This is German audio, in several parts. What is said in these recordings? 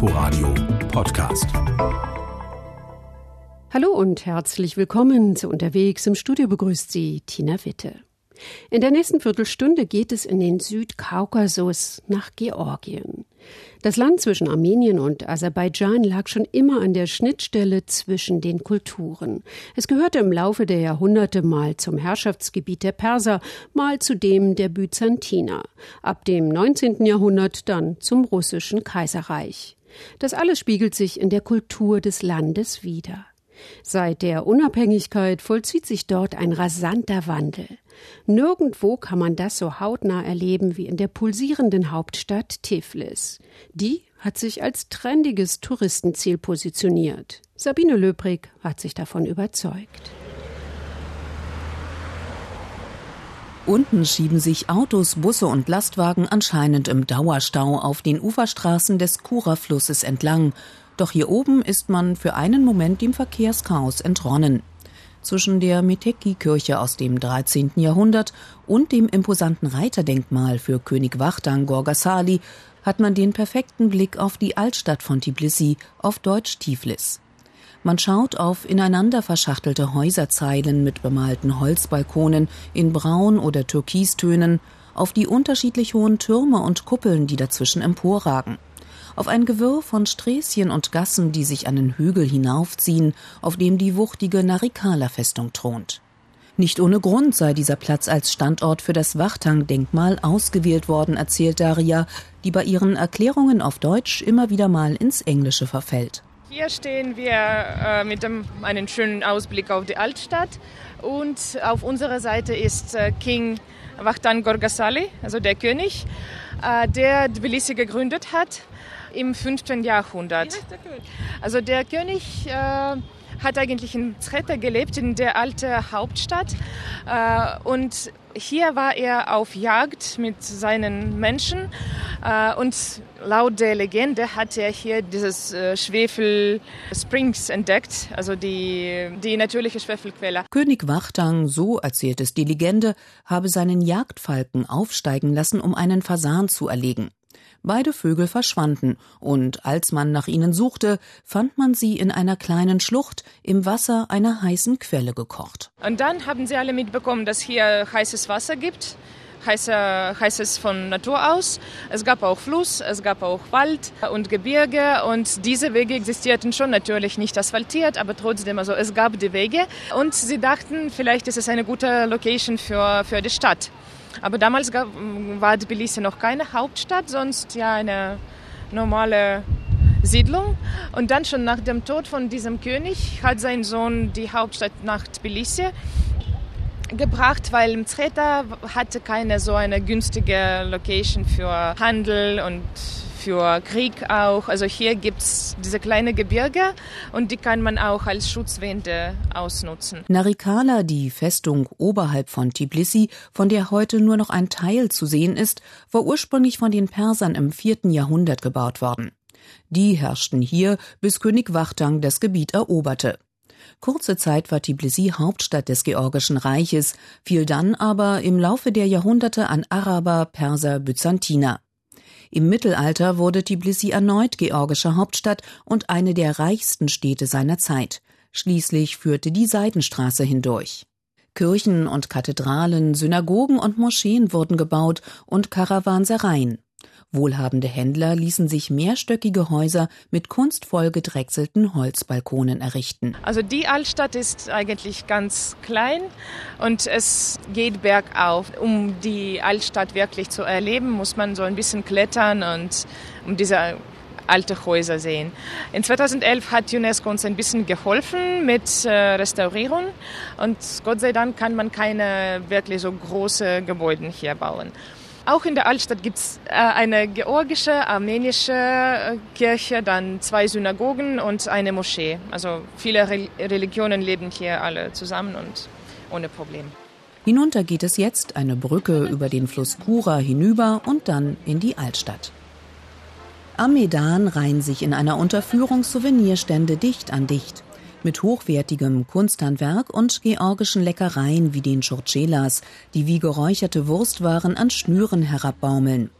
Inforadio Podcast. Hallo und herzlich willkommen zu Unterwegs. Im Studio begrüßt Sie Tina Witte. In der nächsten Viertelstunde geht es in den Südkaukasus nach Georgien. Das Land zwischen Armenien und Aserbaidschan lag schon immer an der Schnittstelle zwischen den Kulturen. Es gehörte im Laufe der Jahrhunderte mal zum Herrschaftsgebiet der Perser, mal zu dem der Byzantiner, ab dem 19. Jahrhundert dann zum russischen Kaiserreich. Das alles spiegelt sich in der Kultur des Landes wider. Seit der Unabhängigkeit vollzieht sich dort ein rasanter Wandel. Nirgendwo kann man das so hautnah erleben wie in der pulsierenden Hauptstadt Tiflis. Die hat sich als trendiges Touristenziel positioniert. Sabine Löbrig hat sich davon überzeugt. Unten schieben sich Autos, Busse und Lastwagen anscheinend im Dauerstau auf den Uferstraßen des Kura-Flusses entlang. Doch hier oben ist man für einen Moment dem Verkehrschaos entronnen. Zwischen der Meteki-Kirche aus dem 13. Jahrhundert und dem imposanten Reiterdenkmal für König Wachtan Gorgasali hat man den perfekten Blick auf die Altstadt von Tbilisi, auf Deutsch Tiflis. Man schaut auf ineinander verschachtelte Häuserzeilen mit bemalten Holzbalkonen in Braun- oder Türkistönen, auf die unterschiedlich hohen Türme und Kuppeln, die dazwischen emporragen auf ein Gewirr von Sträßchen und Gassen, die sich an den Hügel hinaufziehen, auf dem die wuchtige Narikala-Festung thront. Nicht ohne Grund sei dieser Platz als Standort für das Wachtang-Denkmal ausgewählt worden, erzählt Daria, die bei ihren Erklärungen auf Deutsch immer wieder mal ins Englische verfällt. Hier stehen wir äh, mit dem, einem schönen Ausblick auf die Altstadt und auf unserer Seite ist äh, King Wachtan Gorgasali, also der König, äh, der Tbilisi gegründet hat im 5. Jahrhundert. Also der König äh, hat eigentlich in Treta gelebt, in der alten Hauptstadt. Äh, und hier war er auf Jagd mit seinen Menschen. Äh, und laut der Legende hat er hier dieses äh, Schwefel Springs entdeckt, also die, die natürliche Schwefelquelle. König Wachtang, so erzählt es die Legende, habe seinen Jagdfalken aufsteigen lassen, um einen Fasan zu erlegen. Beide Vögel verschwanden, und als man nach ihnen suchte, fand man sie in einer kleinen Schlucht im Wasser einer heißen Quelle gekocht. Und dann haben sie alle mitbekommen, dass hier heißes Wasser gibt. Heiße, heißes von Natur aus. Es gab auch Fluss, es gab auch Wald und Gebirge und diese Wege existierten schon natürlich nicht asphaltiert, aber trotzdem, also es gab die Wege und sie dachten, vielleicht ist es eine gute Location für, für die Stadt. Aber damals gab, war Tbilisi noch keine Hauptstadt, sonst ja eine normale Siedlung. Und dann schon nach dem Tod von diesem König hat sein Sohn die Hauptstadt nach Tbilisi gebracht, weil Mzreta hatte keine so eine günstige Location für Handel und für Krieg auch. Also hier gibt es diese kleine Gebirge und die kann man auch als Schutzwände ausnutzen. Narikala, die Festung oberhalb von Tbilisi, von der heute nur noch ein Teil zu sehen ist, war ursprünglich von den Persern im vierten Jahrhundert gebaut worden. Die herrschten hier, bis König Wachtang das Gebiet eroberte. Kurze Zeit war Tbilisi Hauptstadt des Georgischen Reiches, fiel dann aber im Laufe der Jahrhunderte an Araber, Perser, Byzantiner. Im Mittelalter wurde Tbilisi erneut georgische Hauptstadt und eine der reichsten Städte seiner Zeit. Schließlich führte die Seidenstraße hindurch. Kirchen und Kathedralen, Synagogen und Moscheen wurden gebaut und Karawansereien. Wohlhabende Händler ließen sich mehrstöckige Häuser mit kunstvoll gedrechselten Holzbalkonen errichten. Also die Altstadt ist eigentlich ganz klein und es geht bergauf. Um die Altstadt wirklich zu erleben, muss man so ein bisschen klettern und um diese alte Häuser sehen. In 2011 hat UNESCO uns ein bisschen geholfen mit äh, Restaurierung und Gott sei Dank kann man keine wirklich so große Gebäude hier bauen. Auch in der Altstadt gibt es äh, eine georgische, armenische äh, Kirche, dann zwei Synagogen und eine Moschee. Also viele Re Religionen leben hier alle zusammen und ohne Problem. Hinunter geht es jetzt eine Brücke über den Fluss Kura hinüber und dann in die Altstadt. Am Medan reihen sich in einer Unterführung Souvenirstände dicht an dicht mit hochwertigem Kunsthandwerk und georgischen Leckereien wie den Churchelas, die wie geräucherte Wurstwaren an Schnüren herabbaumeln.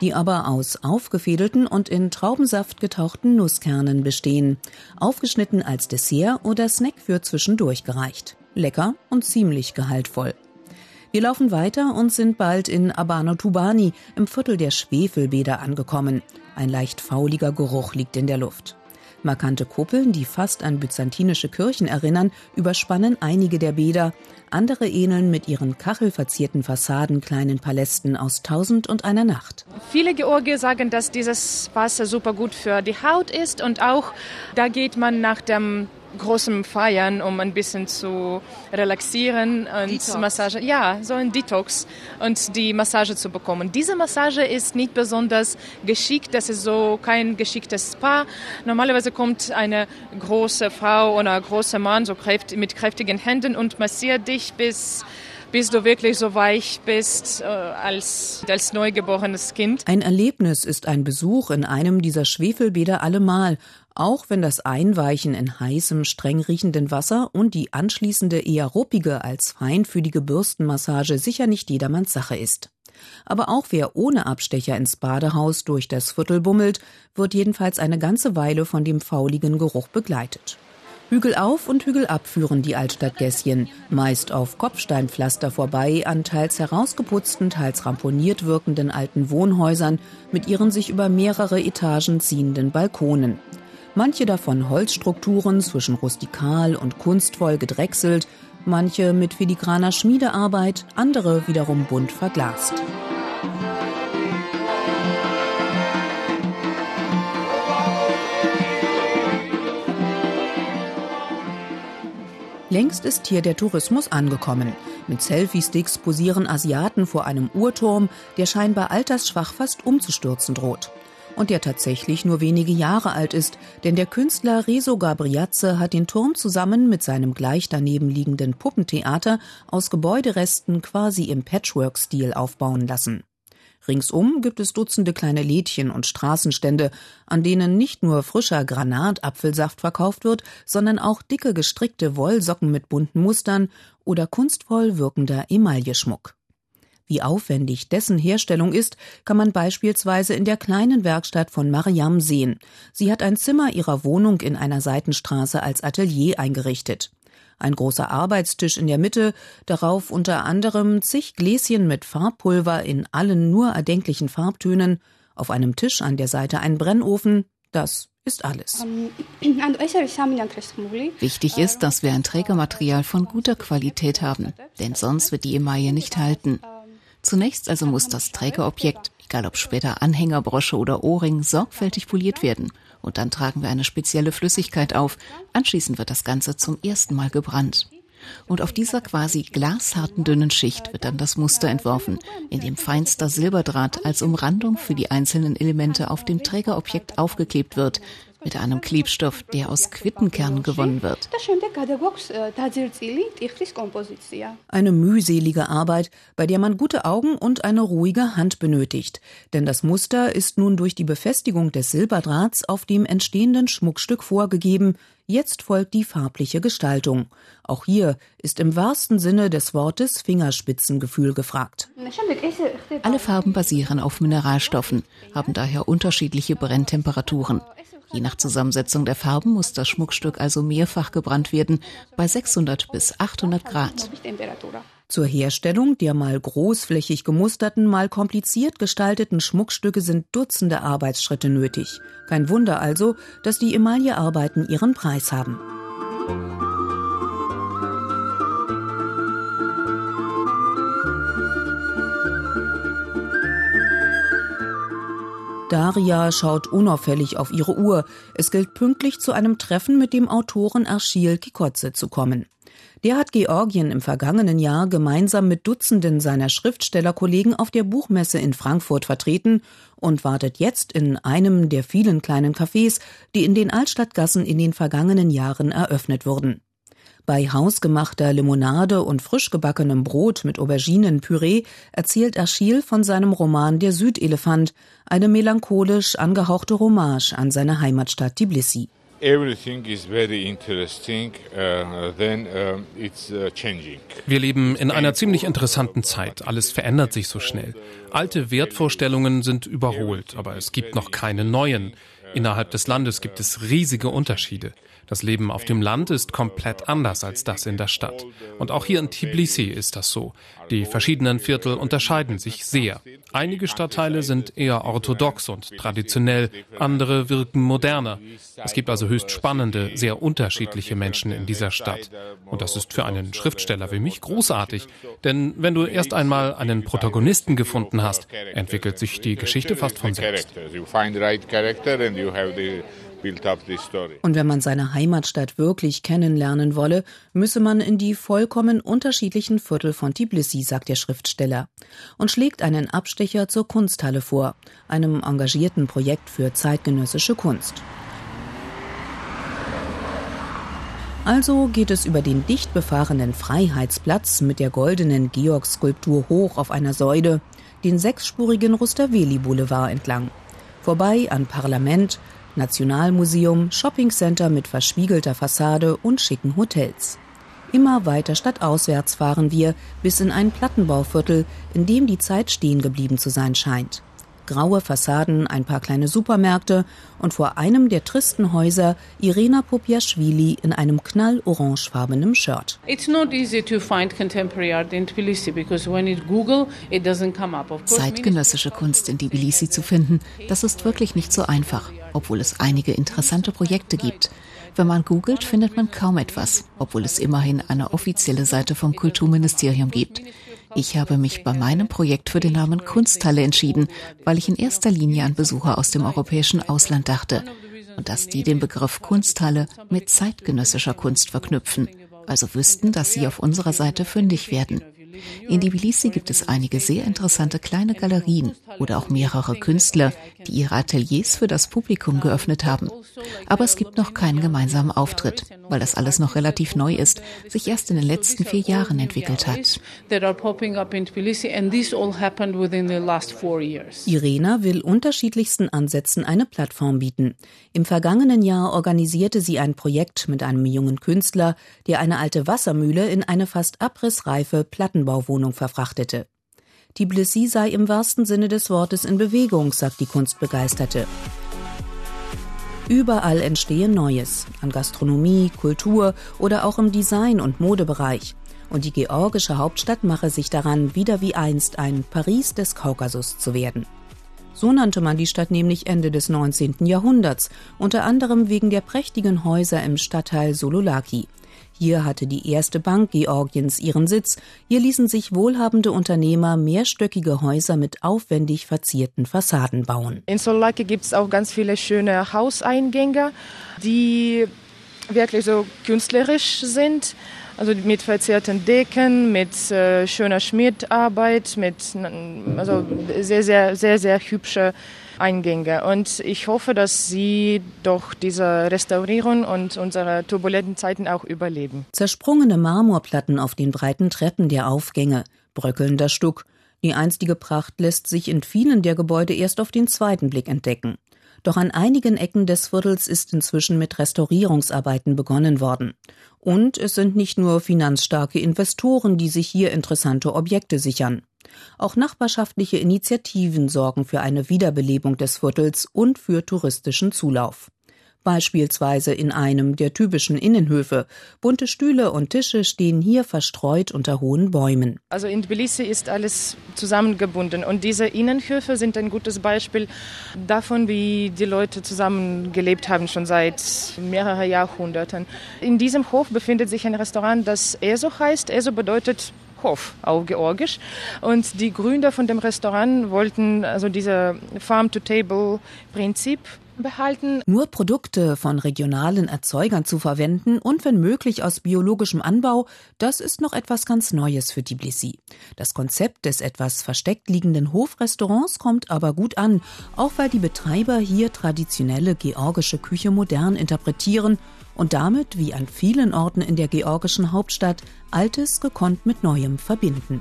die aber aus aufgefädelten und in Traubensaft getauchten Nusskernen bestehen, aufgeschnitten als Dessert oder Snack für zwischendurch gereicht. Lecker und ziemlich gehaltvoll. Wir laufen weiter und sind bald in Abano Tubani, im Viertel der Schwefelbäder angekommen. Ein leicht fauliger Geruch liegt in der Luft. Markante Kuppeln, die fast an byzantinische Kirchen erinnern, überspannen einige der Bäder. Andere ähneln mit ihren kachelverzierten Fassaden kleinen Palästen aus Tausend und einer Nacht. Viele Georgier sagen, dass dieses Wasser super gut für die Haut ist und auch da geht man nach dem großem Feiern, um ein bisschen zu relaxieren und Detox. Massage, ja, so ein Detox und die Massage zu bekommen. Diese Massage ist nicht besonders geschickt, das ist so kein geschicktes Spa. Normalerweise kommt eine große Frau oder ein großer Mann so kräft, mit kräftigen Händen und massiert dich bis bis du wirklich so weich bist äh, als, als neugeborenes Kind. Ein Erlebnis ist ein Besuch in einem dieser Schwefelbäder allemal, auch wenn das Einweichen in heißem, streng riechenden Wasser und die anschließende eher ruppige als feinfühlige Bürstenmassage sicher nicht jedermanns Sache ist. Aber auch wer ohne Abstecher ins Badehaus durch das Viertel bummelt, wird jedenfalls eine ganze Weile von dem fauligen Geruch begleitet. Hügel auf und Hügel ab führen die Altstadtgässchen, meist auf Kopfsteinpflaster vorbei an teils herausgeputzten, teils ramponiert wirkenden alten Wohnhäusern mit ihren sich über mehrere Etagen ziehenden Balkonen. Manche davon Holzstrukturen zwischen rustikal und kunstvoll gedrechselt, manche mit filigraner Schmiedearbeit, andere wiederum bunt verglast. Längst ist hier der Tourismus angekommen. Mit Selfie-Sticks posieren Asiaten vor einem Uhrturm, der scheinbar altersschwach fast umzustürzen droht. Und der tatsächlich nur wenige Jahre alt ist, denn der Künstler Rezo Gabriazze hat den Turm zusammen mit seinem gleich daneben liegenden Puppentheater aus Gebäuderesten quasi im Patchwork-Stil aufbauen lassen. Ringsum gibt es Dutzende kleine Lädchen und Straßenstände, an denen nicht nur frischer Granatapfelsaft verkauft wird, sondern auch dicke gestrickte Wollsocken mit bunten Mustern oder kunstvoll wirkender Emailleschmuck. Wie aufwendig dessen Herstellung ist, kann man beispielsweise in der kleinen Werkstatt von Mariam sehen. Sie hat ein Zimmer ihrer Wohnung in einer Seitenstraße als Atelier eingerichtet ein großer Arbeitstisch in der Mitte, darauf unter anderem zig Gläschen mit Farbpulver in allen nur erdenklichen Farbtönen, auf einem Tisch an der Seite ein Brennofen, das ist alles. Wichtig ist, dass wir ein Trägermaterial von guter Qualität haben, denn sonst wird die Emaille nicht halten. Zunächst also muss das Trägerobjekt, egal ob später Anhänger, Brosche oder Ohrring, sorgfältig poliert werden und dann tragen wir eine spezielle Flüssigkeit auf. Anschließend wird das Ganze zum ersten Mal gebrannt. Und auf dieser quasi glasharten dünnen Schicht wird dann das Muster entworfen, in dem feinster Silberdraht als Umrandung für die einzelnen Elemente auf dem Trägerobjekt aufgeklebt wird, mit einem Klebstoff, der aus Quittenkernen gewonnen wird. Eine mühselige Arbeit, bei der man gute Augen und eine ruhige Hand benötigt. Denn das Muster ist nun durch die Befestigung des Silberdrahts auf dem entstehenden Schmuckstück vorgegeben. Jetzt folgt die farbliche Gestaltung. Auch hier ist im wahrsten Sinne des Wortes Fingerspitzengefühl gefragt. Alle Farben basieren auf Mineralstoffen, haben daher unterschiedliche Brenntemperaturen. Je nach Zusammensetzung der Farben muss das Schmuckstück also mehrfach gebrannt werden, bei 600 bis 800 Grad. Zur Herstellung der mal großflächig gemusterten, mal kompliziert gestalteten Schmuckstücke sind Dutzende Arbeitsschritte nötig. Kein Wunder also, dass die Emaillearbeiten ihren Preis haben. Daria schaut unauffällig auf ihre Uhr. Es gilt pünktlich zu einem Treffen mit dem Autoren Achille Kikotze zu kommen. Der hat Georgien im vergangenen Jahr gemeinsam mit Dutzenden seiner Schriftstellerkollegen auf der Buchmesse in Frankfurt vertreten und wartet jetzt in einem der vielen kleinen Cafés, die in den Altstadtgassen in den vergangenen Jahren eröffnet wurden. Bei hausgemachter Limonade und frisch gebackenem Brot mit Auberginenpüree erzählt Achille von seinem Roman Der Südelefant, eine melancholisch angehauchte Hommage an seine Heimatstadt Tbilisi. everything is very interesting, uh, then uh, it's uh, changing. Wir leben in einer ziemlich interessanten Zeit. Alles verändert sich so schnell. Alte Wertvorstellungen sind überholt, aber es gibt noch keine neuen. Innerhalb des Landes gibt es riesige Unterschiede. Das Leben auf dem Land ist komplett anders als das in der Stadt. Und auch hier in Tbilisi ist das so. Die verschiedenen Viertel unterscheiden sich sehr. Einige Stadtteile sind eher orthodox und traditionell, andere wirken moderner. Es gibt also höchst spannende, sehr unterschiedliche Menschen in dieser Stadt. Und das ist für einen Schriftsteller wie mich großartig. Denn wenn du erst einmal einen Protagonisten gefunden hast, entwickelt sich die Geschichte fast von selbst. Und wenn man seine Heimatstadt wirklich kennenlernen wolle, müsse man in die vollkommen unterschiedlichen Viertel von Tbilisi, sagt der Schriftsteller, und schlägt einen Abstecher zur Kunsthalle vor, einem engagierten Projekt für zeitgenössische Kunst. Also geht es über den dicht befahrenen Freiheitsplatz mit der goldenen Georg-Skulptur hoch auf einer Säule, den sechsspurigen Rustaveli Boulevard entlang. Vorbei an Parlament, Nationalmuseum, Shoppingcenter mit verspiegelter Fassade und schicken Hotels. Immer weiter stadtauswärts fahren wir bis in ein Plattenbauviertel, in dem die Zeit stehen geblieben zu sein scheint graue Fassaden, ein paar kleine Supermärkte und vor einem der tristen Häuser Irena Popiaschwili in einem knallorangefarbenen Shirt. Zeitgenössische Kunst in Tbilisi zu finden, das ist wirklich nicht so einfach, obwohl es einige interessante Projekte gibt. Wenn man googelt, findet man kaum etwas, obwohl es immerhin eine offizielle Seite vom Kulturministerium gibt. Ich habe mich bei meinem Projekt für den Namen Kunsthalle entschieden, weil ich in erster Linie an Besucher aus dem europäischen Ausland dachte und dass die den Begriff Kunsthalle mit zeitgenössischer Kunst verknüpfen, also wüssten, dass sie auf unserer Seite fündig werden. In Tbilisi gibt es einige sehr interessante kleine Galerien oder auch mehrere Künstler, die ihre Ateliers für das Publikum geöffnet haben. Aber es gibt noch keinen gemeinsamen Auftritt, weil das alles noch relativ neu ist, sich erst in den letzten vier Jahren entwickelt hat. Irena will unterschiedlichsten Ansätzen eine Plattform bieten. Im vergangenen Jahr organisierte sie ein Projekt mit einem jungen Künstler, der eine alte Wassermühle in eine fast abrissreife Plattenbauwohnung verfrachtete. Tbilisi sei im wahrsten Sinne des Wortes in Bewegung, sagt die Kunstbegeisterte. Überall entstehe Neues, an Gastronomie, Kultur oder auch im Design- und Modebereich. Und die georgische Hauptstadt mache sich daran, wieder wie einst ein Paris des Kaukasus zu werden. So nannte man die Stadt nämlich Ende des 19. Jahrhunderts, unter anderem wegen der prächtigen Häuser im Stadtteil Sololaki. Hier hatte die erste Bank Georgiens ihren Sitz. Hier ließen sich wohlhabende Unternehmer mehrstöckige Häuser mit aufwendig verzierten Fassaden bauen. In Solaki gibt es auch ganz viele schöne Hauseingänge, die wirklich so künstlerisch sind. Also mit verzierten Decken, mit äh, schöner Schmiedarbeit, mit also sehr, sehr, sehr, sehr hübsche Eingänge. Und ich hoffe, dass sie doch diese Restaurierung und unsere turbulenten Zeiten auch überleben. Zersprungene Marmorplatten auf den breiten Treppen der Aufgänge, bröckelnder Stuck. Die einstige Pracht lässt sich in vielen der Gebäude erst auf den zweiten Blick entdecken. Doch an einigen Ecken des Viertels ist inzwischen mit Restaurierungsarbeiten begonnen worden. Und es sind nicht nur finanzstarke Investoren, die sich hier interessante Objekte sichern. Auch nachbarschaftliche Initiativen sorgen für eine Wiederbelebung des Viertels und für touristischen Zulauf. Beispielsweise in einem der typischen Innenhöfe. Bunte Stühle und Tische stehen hier verstreut unter hohen Bäumen. Also in Tbilisi ist alles zusammengebunden und diese Innenhöfe sind ein gutes Beispiel davon, wie die Leute zusammengelebt haben schon seit mehreren Jahrhunderten. In diesem Hof befindet sich ein Restaurant, das ESO heißt. ESO bedeutet Hof auf Georgisch. Und die Gründer von dem Restaurant wollten also dieses Farm-to-Table-Prinzip behalten. Nur Produkte von regionalen Erzeugern zu verwenden und wenn möglich aus biologischem Anbau, das ist noch etwas ganz Neues für Tbilisi. Das Konzept des etwas versteckt liegenden Hofrestaurants kommt aber gut an, auch weil die Betreiber hier traditionelle georgische Küche modern interpretieren und damit, wie an vielen Orten in der georgischen Hauptstadt, Altes gekonnt mit Neuem verbinden.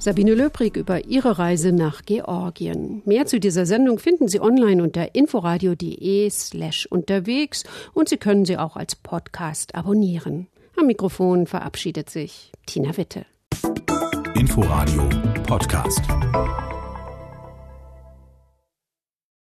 Sabine Löbrig über ihre Reise nach Georgien. Mehr zu dieser Sendung finden Sie online unter inforadio.de slash unterwegs und Sie können sie auch als Podcast abonnieren. Am Mikrofon verabschiedet sich Tina Witte. Inforadio Podcast.